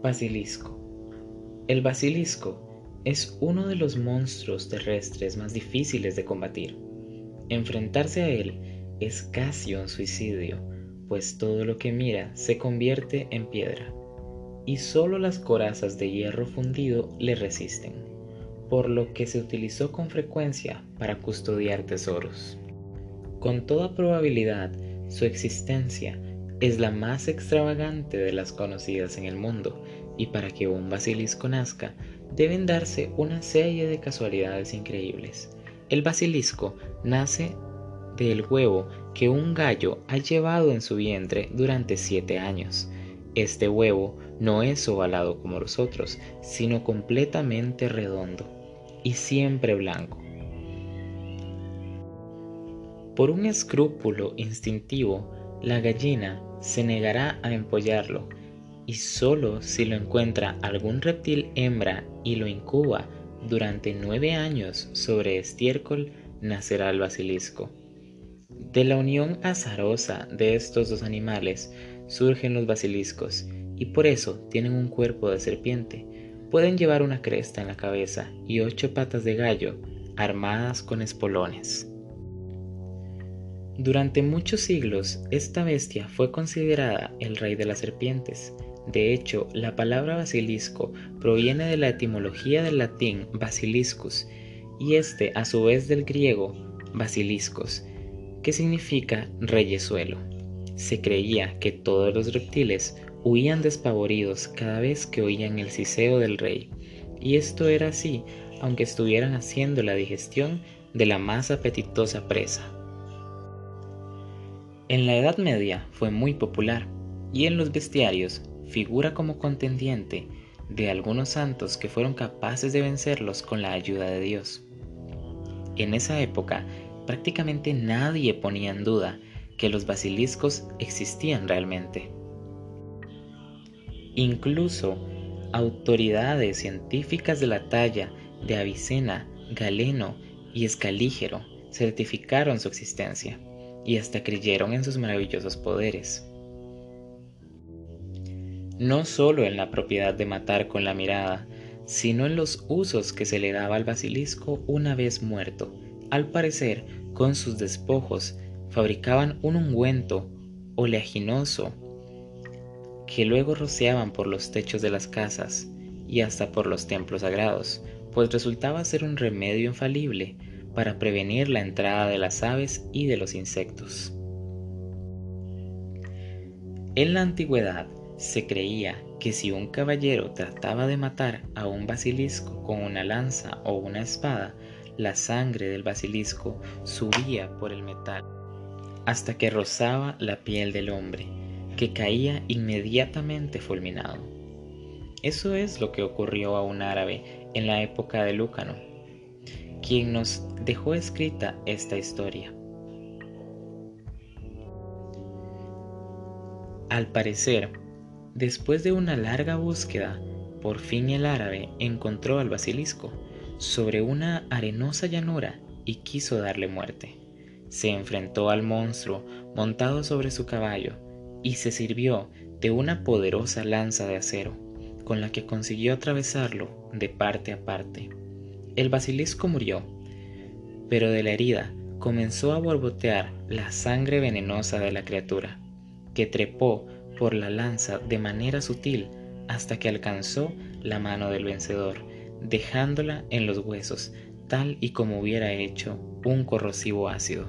Basilisco. El basilisco es uno de los monstruos terrestres más difíciles de combatir. Enfrentarse a él es casi un suicidio, pues todo lo que mira se convierte en piedra, y solo las corazas de hierro fundido le resisten, por lo que se utilizó con frecuencia para custodiar tesoros. Con toda probabilidad, su existencia es la más extravagante de las conocidas en el mundo, y para que un basilisco nazca, deben darse una serie de casualidades increíbles. El basilisco nace del huevo que un gallo ha llevado en su vientre durante siete años. Este huevo no es ovalado como los otros, sino completamente redondo y siempre blanco. Por un escrúpulo instintivo, la gallina se negará a empollarlo y solo si lo encuentra algún reptil hembra y lo incuba durante nueve años sobre estiércol, nacerá el basilisco. De la unión azarosa de estos dos animales surgen los basiliscos y por eso tienen un cuerpo de serpiente. Pueden llevar una cresta en la cabeza y ocho patas de gallo armadas con espolones. Durante muchos siglos, esta bestia fue considerada el rey de las serpientes. De hecho, la palabra basilisco proviene de la etimología del latín basiliscus y este a su vez del griego basiliscos, que significa reyesuelo. Se creía que todos los reptiles huían despavoridos cada vez que oían el siseo del rey, y esto era así aunque estuvieran haciendo la digestión de la más apetitosa presa. En la Edad Media fue muy popular y en los bestiarios figura como contendiente de algunos santos que fueron capaces de vencerlos con la ayuda de Dios. En esa época prácticamente nadie ponía en duda que los basiliscos existían realmente. Incluso autoridades científicas de la talla de Avicena, Galeno y Escalígero certificaron su existencia y hasta creyeron en sus maravillosos poderes. No solo en la propiedad de matar con la mirada, sino en los usos que se le daba al basilisco una vez muerto. Al parecer, con sus despojos, fabricaban un ungüento oleaginoso que luego rociaban por los techos de las casas y hasta por los templos sagrados, pues resultaba ser un remedio infalible para prevenir la entrada de las aves y de los insectos. En la antigüedad se creía que si un caballero trataba de matar a un basilisco con una lanza o una espada, la sangre del basilisco subía por el metal hasta que rozaba la piel del hombre, que caía inmediatamente fulminado. Eso es lo que ocurrió a un árabe en la época de Lúcano, quien nos dejó escrita esta historia. Al parecer, después de una larga búsqueda, por fin el árabe encontró al basilisco sobre una arenosa llanura y quiso darle muerte. Se enfrentó al monstruo montado sobre su caballo y se sirvió de una poderosa lanza de acero, con la que consiguió atravesarlo de parte a parte. El basilisco murió, pero de la herida comenzó a borbotear la sangre venenosa de la criatura, que trepó por la lanza de manera sutil hasta que alcanzó la mano del vencedor, dejándola en los huesos, tal y como hubiera hecho un corrosivo ácido.